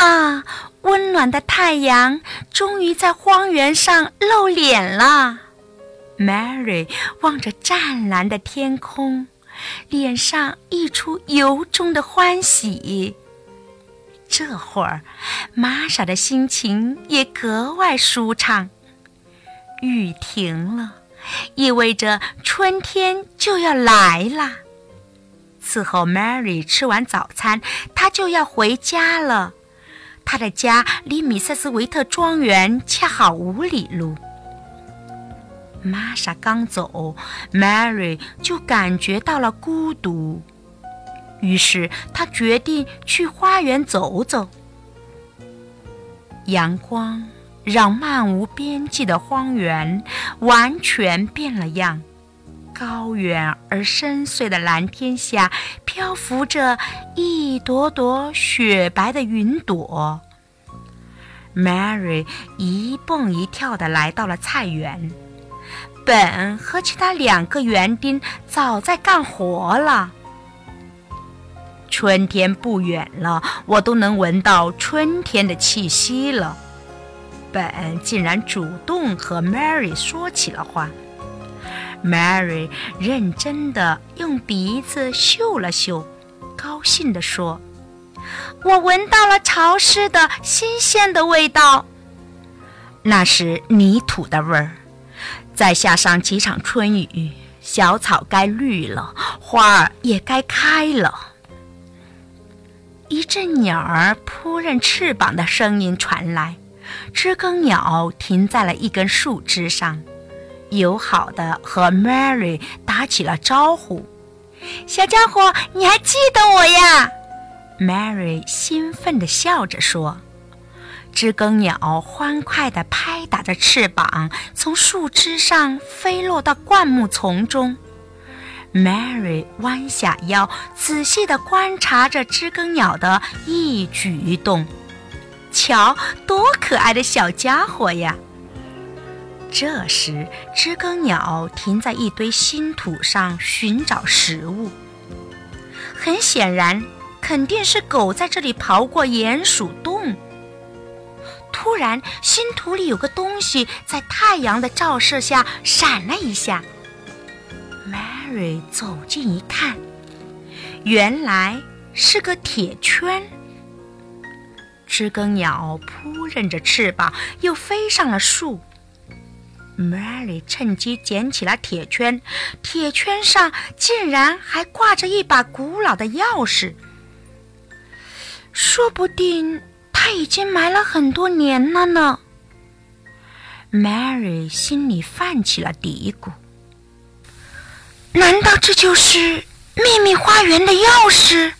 啊，温暖的太阳终于在荒原上露脸了。Mary 望着湛蓝的天空，脸上溢出由衷的欢喜。这会儿，玛莎的心情也格外舒畅。雨停了，意味着春天就要来了。伺候 Mary 吃完早餐，她就要回家了。他的家离米塞斯维特庄园恰好五里路。玛莎刚走，Mary 就感觉到了孤独。于是她决定去花园走走。阳光让漫无边际的荒原完全变了样。高远而深邃的蓝天下，漂浮着一朵朵雪白的云朵。Mary 一蹦一跳地来到了菜园，本和其他两个园丁早在干活了。春天不远了，我都能闻到春天的气息了。本竟然主动和 Mary 说起了话。Mary 认真地用鼻子嗅了嗅，高兴地说：“我闻到了潮湿的新鲜的味道，那是泥土的味儿。再下上几场春雨，小草该绿了，花儿也该开了。”一阵鸟儿扑棱翅膀的声音传来，知更鸟停在了一根树枝上，友好的和 Mary 打起了招呼：“小家伙，你还记得我呀？”Mary 兴奋地笑着说。知更鸟欢快地拍打着翅膀，从树枝上飞落到灌木丛中。Mary 弯下腰，仔细地观察着知更鸟的一举一动。瞧，多可爱的小家伙呀！这时，知更鸟停在一堆新土上寻找食物。很显然，肯定是狗在这里刨过鼹鼠洞。突然，新土里有个东西在太阳的照射下闪了一下。Mary 走近一看，原来是个铁圈。知更鸟扑棱着翅膀，又飞上了树。Mary 趁机捡起了铁圈，铁圈上竟然还挂着一把古老的钥匙。说不定它已经埋了很多年了呢。Mary 心里泛起了嘀咕。难道这就是秘密花园的钥匙？